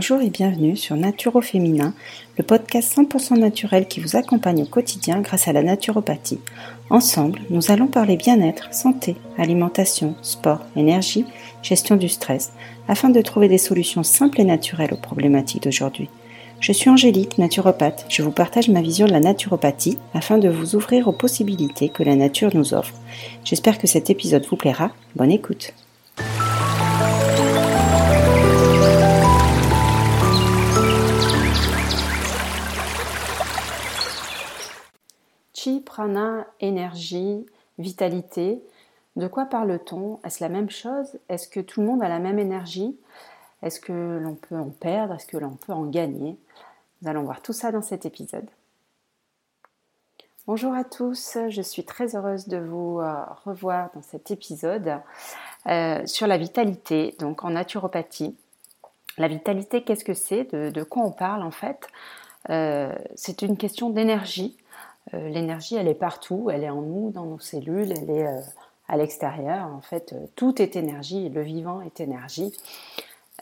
Bonjour et bienvenue sur Naturo Féminin, le podcast 100% naturel qui vous accompagne au quotidien grâce à la naturopathie. Ensemble, nous allons parler bien-être, santé, alimentation, sport, énergie, gestion du stress, afin de trouver des solutions simples et naturelles aux problématiques d'aujourd'hui. Je suis Angélique, naturopathe. Je vous partage ma vision de la naturopathie afin de vous ouvrir aux possibilités que la nature nous offre. J'espère que cet épisode vous plaira. Bonne écoute. Chi, prana, énergie, vitalité. De quoi parle-t-on? Est-ce la même chose? Est-ce que tout le monde a la même énergie? Est-ce que l'on peut en perdre? Est-ce que l'on peut en gagner? Nous allons voir tout ça dans cet épisode. Bonjour à tous, je suis très heureuse de vous euh, revoir dans cet épisode euh, sur la vitalité, donc en naturopathie. La vitalité, qu'est-ce que c'est? De, quoi on parle en fait? Euh, C'est une question d'énergie. L'énergie, elle est partout, elle est en nous, dans nos cellules, elle est à l'extérieur. En fait, tout est énergie, le vivant est énergie.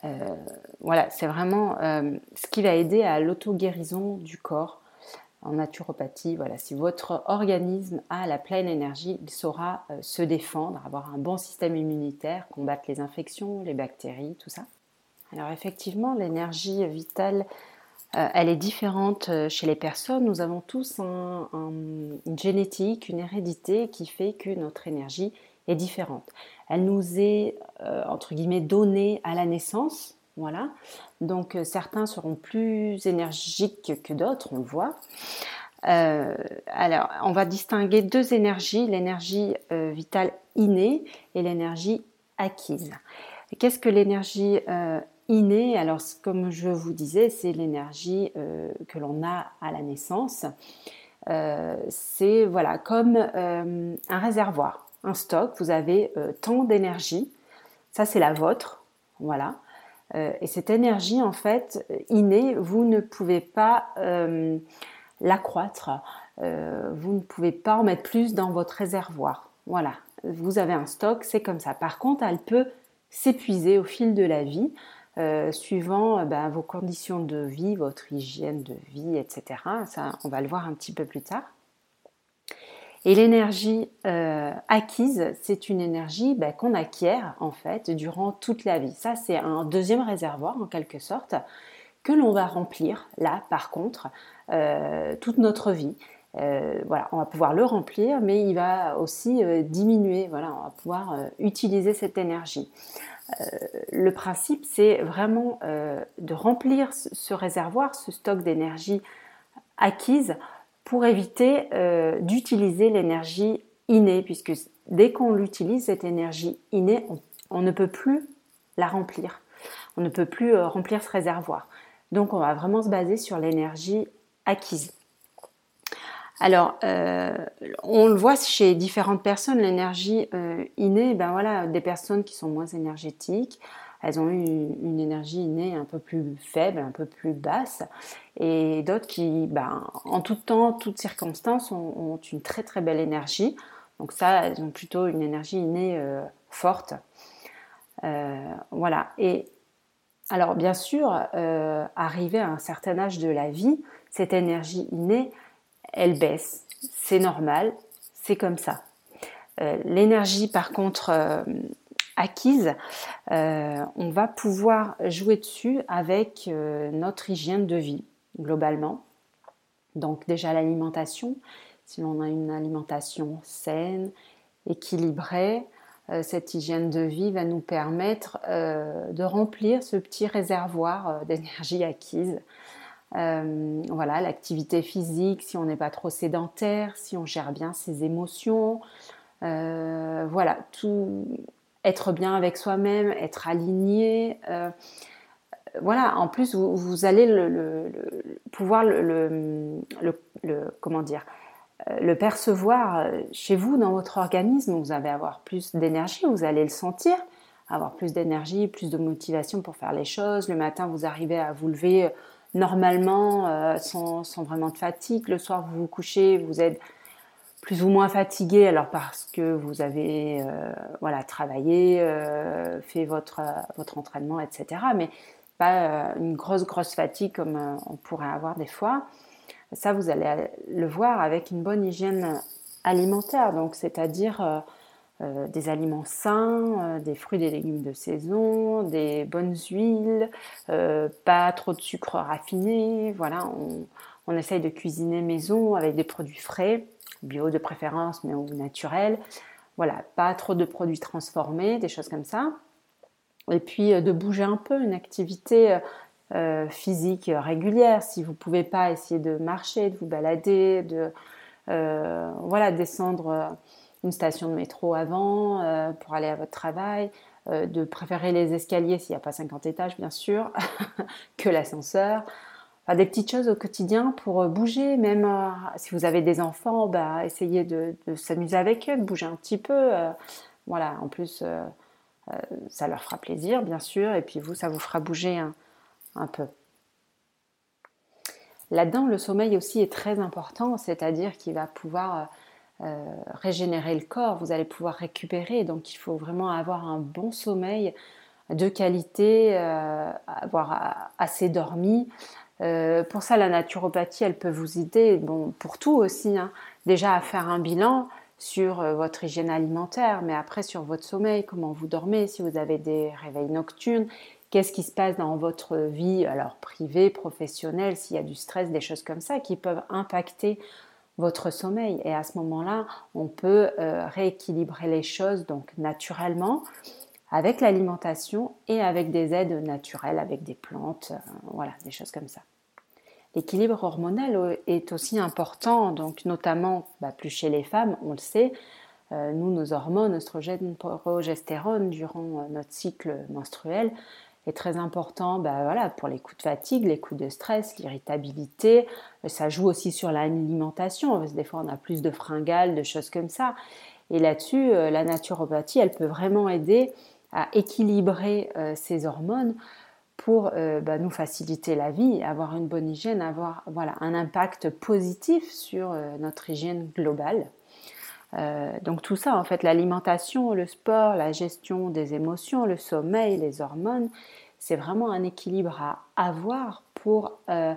Euh, voilà, c'est vraiment euh, ce qui va aider à l'auto-guérison du corps en naturopathie. Voilà, si votre organisme a la pleine énergie, il saura euh, se défendre, avoir un bon système immunitaire, combattre les infections, les bactéries, tout ça. Alors effectivement, l'énergie vitale, elle est différente chez les personnes. Nous avons tous une génétique, une hérédité qui fait que notre énergie est différente. Elle nous est, euh, entre guillemets, donnée à la naissance. Voilà. Donc euh, certains seront plus énergiques que d'autres, on le voit. Euh, alors, on va distinguer deux énergies, l'énergie vitale innée et l'énergie acquise. Qu'est-ce que l'énergie innée Alors, comme je vous disais, c'est l'énergie que l'on a à la naissance. c'est voilà comme un réservoir un stock, vous avez euh, tant d'énergie, ça c'est la vôtre, voilà. Euh, et cette énergie, en fait, innée, vous ne pouvez pas euh, l'accroître, vous ne pouvez pas en mettre plus dans votre réservoir. Voilà, vous avez un stock, c'est comme ça. Par contre, elle peut s'épuiser au fil de la vie, suivant ben, vos conditions de vie, votre hygiène de vie, etc. Ça, on va le voir un petit peu plus tard. Et l'énergie euh, acquise, c'est une énergie ben, qu'on acquiert en fait durant toute la vie. Ça, c'est un deuxième réservoir en quelque sorte que l'on va remplir là, par contre, euh, toute notre vie. Euh, voilà, on va pouvoir le remplir, mais il va aussi diminuer. Voilà, on va pouvoir utiliser cette énergie. Le principe, c'est vraiment de remplir ce réservoir, ce stock d'énergie acquise pour éviter euh, d'utiliser l'énergie innée, puisque dès qu'on l'utilise, cette énergie innée, on, ne peut plus la remplir. On ne peut plus euh, remplir ce réservoir. Donc on va vraiment se baser sur l'énergie acquise. Alors, euh, on le voit chez différentes personnes, l'énergie innée, ben voilà, des personnes qui sont moins énergétiques, elles ont eu une, énergie innée un peu plus faible, un peu plus basse, et d'autres qui, ben, en tout temps, toutes circonstances, ont, une très très belle énergie. Donc ça, elles ont plutôt une énergie innée euh, forte. Euh, voilà. Et alors, bien sûr, euh, arrivé à un certain âge de la vie, cette énergie innée, elle baisse. C'est normal, c'est comme ça. L'énergie, par contre, acquise, euh, on va pouvoir jouer dessus avec euh, notre hygiène de vie globalement. Donc déjà l'alimentation, si l'on a une alimentation saine, équilibrée, euh, cette hygiène de vie va nous permettre de remplir ce petit réservoir d'énergie acquise. Voilà, l'activité physique, si on n'est pas trop sédentaire, si on gère bien ses émotions, voilà, tout, être bien avec soi-même, être aligné. Euh, voilà, en plus, vous, allez le, pouvoir le, comment dire, euh, le percevoir euh, chez vous, dans votre organisme. Vous allez avoir plus d'énergie, vous allez le sentir, avoir plus d'énergie, plus de motivation pour faire les choses. Le matin, vous arrivez à vous lever normalement, sans, sans, vraiment de fatigue. Le soir, vous vous couchez, vous êtes plus ou moins fatigué, alors parce que vous avez euh, voilà, travaillé, euh, fait votre, votre entraînement, etc. Mais pas une grosse grosse fatigue comme on pourrait avoir des fois. Ça, vous allez le voir avec une bonne hygiène alimentaire, donc c'est-à-dire euh, des aliments sains, euh, des fruits et légumes de saison, des bonnes huiles, euh, pas trop de sucre raffiné. Voilà, on, essaye de cuisiner maison avec des produits frais, bio de préférence, mais ou naturels. Voilà, pas trop de produits transformés, des choses comme ça. Et puis de bouger un peu, une activité physique régulière. Si vous ne pouvez pas essayer de marcher, de vous balader, de voilà, descendre une station de métro avant euh, pour aller à votre travail, euh, de préférer les escaliers s'il n'y a pas 50 étages bien sûr, que l'ascenseur. Enfin, des petites choses au quotidien pour euh, bouger, même si vous avez des enfants, bah, essayez de, s'amuser avec eux, de bouger un petit peu. voilà, en plus, ça leur fera plaisir bien sûr, et puis vous, ça vous fera bouger un, un peu. Là-dedans, le sommeil aussi est très important, c'est-à-dire qu'il va pouvoir euh, régénérer le corps, vous allez pouvoir récupérer. Donc il faut vraiment avoir un bon sommeil de qualité, euh, avoir assez dormi. Euh, pour ça, la naturopathie, elle peut vous aider, bon, pour tout aussi, hein. déjà à faire un bilan sur votre hygiène alimentaire, mais après sur votre sommeil, comment vous dormez, si vous avez des réveils nocturnes, qu'est-ce qui se passe dans votre vie, alors privée, professionnelle, s'il y a du stress, des choses comme ça qui peuvent impacter votre sommeil. Et à ce moment-là, on peut euh, rééquilibrer les choses donc naturellement avec l'alimentation et avec des aides naturelles, avec des plantes, euh, voilà, des choses comme ça. L'équilibre hormonal est aussi important, donc notamment bah, plus chez les femmes, on le sait. Euh, nous, nos hormones, oestrogène, progestérone, durant notre cycle menstruel, est très important bah, voilà, pour les coups de fatigue, les coups de stress, l'irritabilité. Ça joue aussi sur l'alimentation. Des fois, on a plus de fringales, de choses comme ça. Et là-dessus, euh, la naturopathie, elle peut vraiment aider à équilibrer euh, ces hormones pour euh, bah, nous faciliter la vie, avoir une bonne hygiène, avoir voilà, un impact positif sur notre hygiène globale. Donc tout ça, en fait, l'alimentation, le sport, la gestion des émotions, le sommeil, les hormones, c'est vraiment un équilibre à avoir pour euh,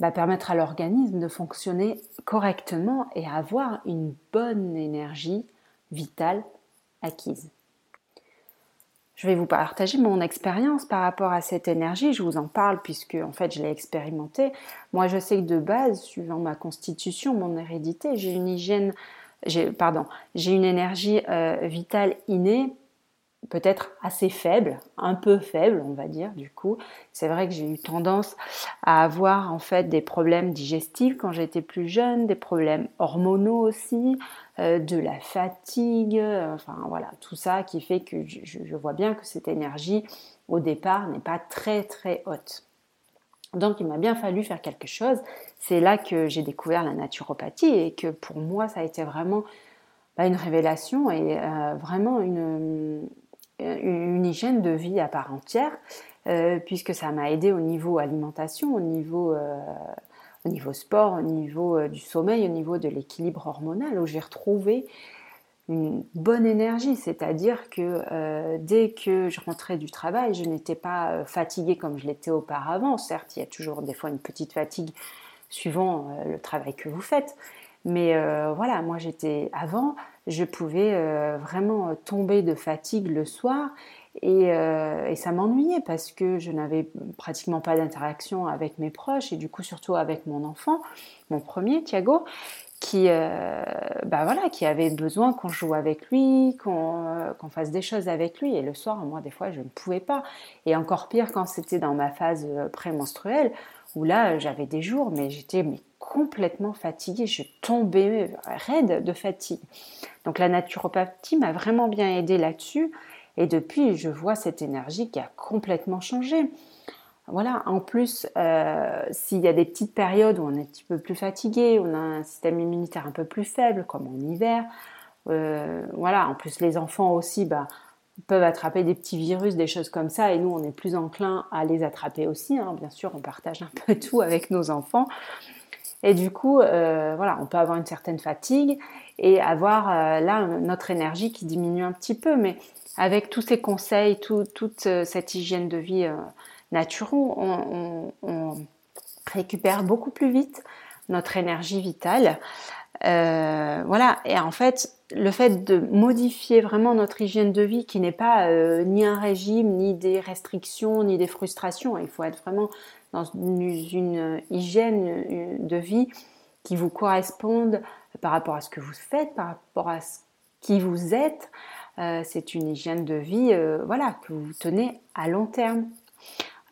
bah, permettre à l'organisme de fonctionner correctement et avoir une bonne énergie vitale acquise. Je vais vous partager mon expérience par rapport à cette énergie. Je vous en parle puisque en fait je l'ai expérimenté. Moi, je sais que de base, suivant ma constitution, mon hérédité, j'ai une hygiène, j'ai pardon, j'ai une énergie euh, vitale innée peut-être assez faible, un peu faible, on va dire, du coup. C'est vrai que j'ai eu tendance à avoir en fait des problèmes digestifs quand j'étais plus jeune, des problèmes hormonaux aussi, euh, de la fatigue, enfin voilà, tout ça qui fait que je, vois bien que cette énergie au départ n'est pas très très haute. Donc il m'a bien fallu faire quelque chose. C'est là que j'ai découvert la naturopathie et que pour moi ça a été vraiment bah, une révélation et euh, vraiment une, une hygiène de vie à part entière, euh, puisque ça m'a aidé au niveau alimentation, au niveau, euh, au niveau sport, au niveau euh, du sommeil, au niveau de l'équilibre hormonal, où j'ai retrouvé une bonne énergie, c'est-à-dire que dès que je rentrais du travail, je n'étais pas fatiguée comme je l'étais auparavant. Certes, il y a toujours des fois une petite fatigue suivant le travail que vous faites, mais voilà, moi j'étais avant, je pouvais euh, vraiment tomber de fatigue le soir euh, et, ça m'ennuyait parce que je n'avais pratiquement pas d'interaction avec mes proches et du coup surtout avec mon enfant, mon premier Thiago, qui, euh, bah voilà, qui avait besoin qu'on joue avec lui, qu'on fasse des choses avec lui. Et le soir, moi, des fois, je ne pouvais pas. Et encore pire quand c'était dans ma phase prémenstruelle, où là, j'avais des jours, mais j'étais complètement fatiguée, je tombais raide de fatigue. Donc la naturopathie m'a vraiment bien aidée là-dessus et depuis je vois cette énergie qui a complètement changé. Voilà, en plus, euh, s'il y a des petites périodes où on est un petit peu plus fatigué, on a un système immunitaire un peu plus faible, comme en hiver, euh, voilà, en plus les enfants aussi bah, peuvent attraper des petits virus, des choses comme ça, et nous on est plus enclin à les attraper aussi. Hein. Bien sûr, on partage un peu tout avec nos enfants. Et du coup, euh, voilà, on peut avoir une certaine fatigue et avoir euh, là notre énergie qui diminue un petit peu. Mais avec tous ces conseils, toute euh, cette hygiène de vie naturaux, on, récupère beaucoup plus vite notre énergie vitale. Euh, voilà, et en fait, le fait de modifier vraiment notre hygiène de vie, qui n'est pas euh, ni un régime, ni des restrictions, ni des frustrations, il faut être vraiment dans une, hygiène de vie qui vous corresponde par rapport à ce que vous faites, par rapport à ce qui vous êtes. Euh, c'est une hygiène de vie voilà, que vous tenez à long terme.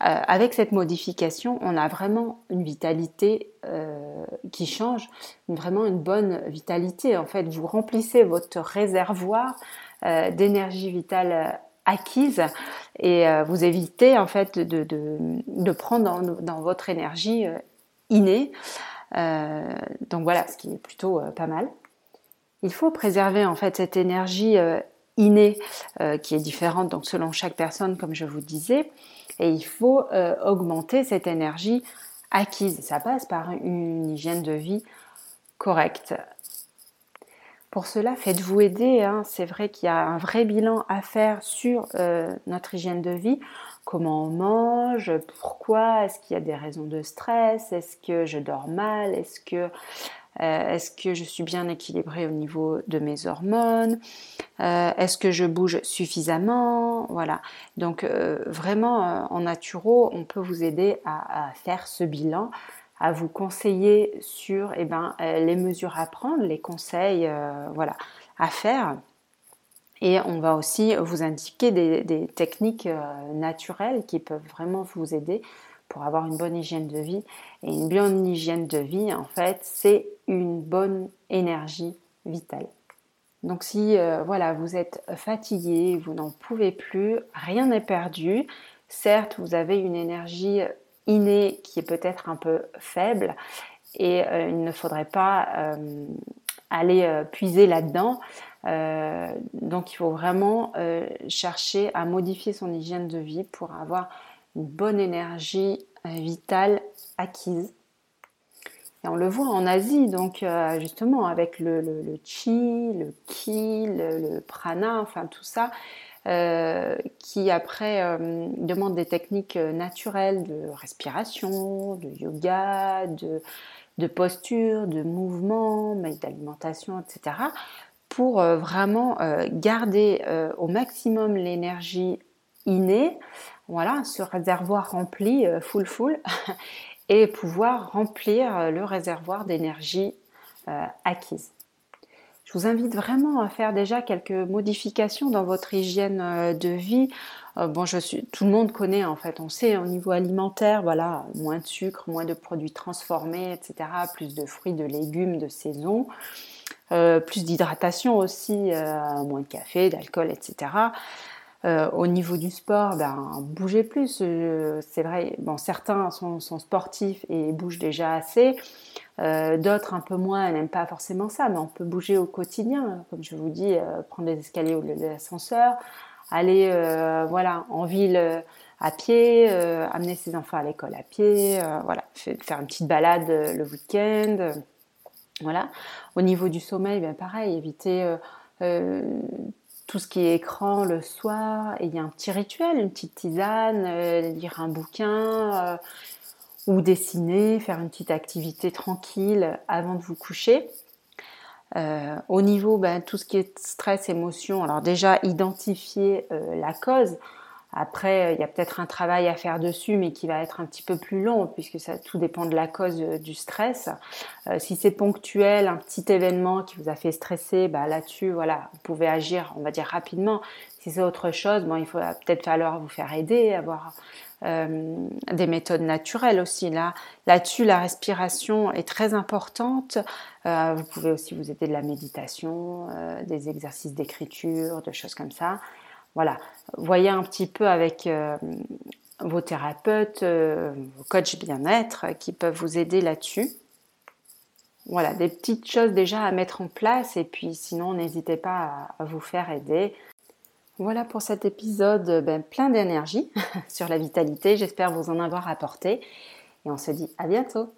Euh, avec cette modification, on a vraiment une vitalité euh, qui change, vraiment une bonne vitalité. En fait, vous remplissez votre réservoir euh, d'énergie vitale acquise et vous évitez en fait de, prendre dans, votre énergie innée. donc voilà, ce qui est plutôt pas mal. Il faut préserver en fait cette énergie innée qui est différente donc selon chaque personne, comme je vous disais et il faut euh, augmenter cette énergie acquise. Ça passe par une hygiène de vie correcte. Pour cela, faites-vous aider. Hein. C'est vrai qu'il y a un vrai bilan à faire sur euh, notre hygiène de vie. Comment on mange Pourquoi Est-ce qu'il y a des raisons de stress Est-ce que je dors mal Est-ce que euh, est-ce que je suis bien équilibrée au niveau de mes hormones? Euh, Est-ce que je bouge suffisamment? Voilà. Donc euh, vraiment en naturo, on peut vous aider à, faire ce bilan, à vous conseiller sur eh ben, les mesures à prendre, les conseils voilà, à faire. Et on va aussi vous indiquer des techniques naturelles qui peuvent vraiment vous aider pour avoir une bonne hygiène de vie. Et une bonne hygiène de vie, en fait, c'est une bonne énergie vitale. Donc si euh, voilà, vous êtes fatigué, vous n'en pouvez plus, rien n'est perdu. Certes, vous avez une énergie innée qui est peut-être un peu faible et euh, il ne faudrait pas euh, aller puiser là-dedans. donc il faut vraiment chercher à modifier son hygiène de vie pour avoir une bonne énergie vitale acquise et on le voit en Asie, donc euh, justement avec le, chi, le ki, le, prana, enfin tout ça, euh, qui après euh, demande des techniques naturelles de respiration, de yoga, de, de posture, de mouvement, d'alimentation, etc. pour vraiment garder au maximum l'énergie innée, voilà, ce réservoir rempli, full full, et pouvoir remplir euh, le réservoir d'énergie euh, acquise. Je vous invite vraiment à faire déjà quelques modifications dans votre hygiène euh, de vie. bon, tout le monde connaît en fait, on sait au niveau alimentaire, voilà, moins de sucre, moins de produits transformés, etc., plus de fruits, de légumes de saison, plus d'hydratation aussi, moins de café, d'alcool, etc. Euh, au niveau du sport, ben, bougez plus. Euh, c'est vrai, bon, certains sont, sportifs et bougent déjà assez. Euh, d'autres un peu moins, n'aiment pas forcément ça, mais on peut bouger au quotidien. Comme je vous dis, prendre les escaliers ou l'ascenseur, aller voilà, en ville à pied, amener ses enfants à l'école à pied, voilà, faire une petite balade le week-end. voilà. Au niveau du sommeil, ben, pareil, éviter tout ce qui est écran le soir, et il y a un petit rituel, une petite tisane, euh, lire un bouquin euh, ou dessiner, faire une petite activité tranquille avant de vous coucher. Euh, au niveau, ben, tout ce qui est stress, émotion, alors déjà identifier la cause. Après, il y a peut-être un travail à faire dessus, mais qui va être un petit peu plus long, puisque ça tout dépend de la cause euh, du stress. Euh, si c'est ponctuel, un petit événement qui vous a fait stresser, bah, là-dessus, voilà, vous pouvez agir, on va dire rapidement. Si c'est autre chose, bon, il faut peut-être falloir vous faire aider, avoir euh, des méthodes naturelles aussi. Là, là-dessus, la respiration est très importante. vous pouvez aussi vous aider de la méditation, des exercices d'écriture, de choses comme ça. Voilà, voyez un petit peu avec euh, vos thérapeutes, euh, vos coachs bien-être qui peuvent vous aider là-dessus. Voilà, des petites choses déjà à mettre en place et puis sinon n'hésitez pas à, vous faire aider. Voilà pour cet épisode ben, plein d'énergie sur la vitalité. J'espère vous en avoir apporté et on se dit à bientôt.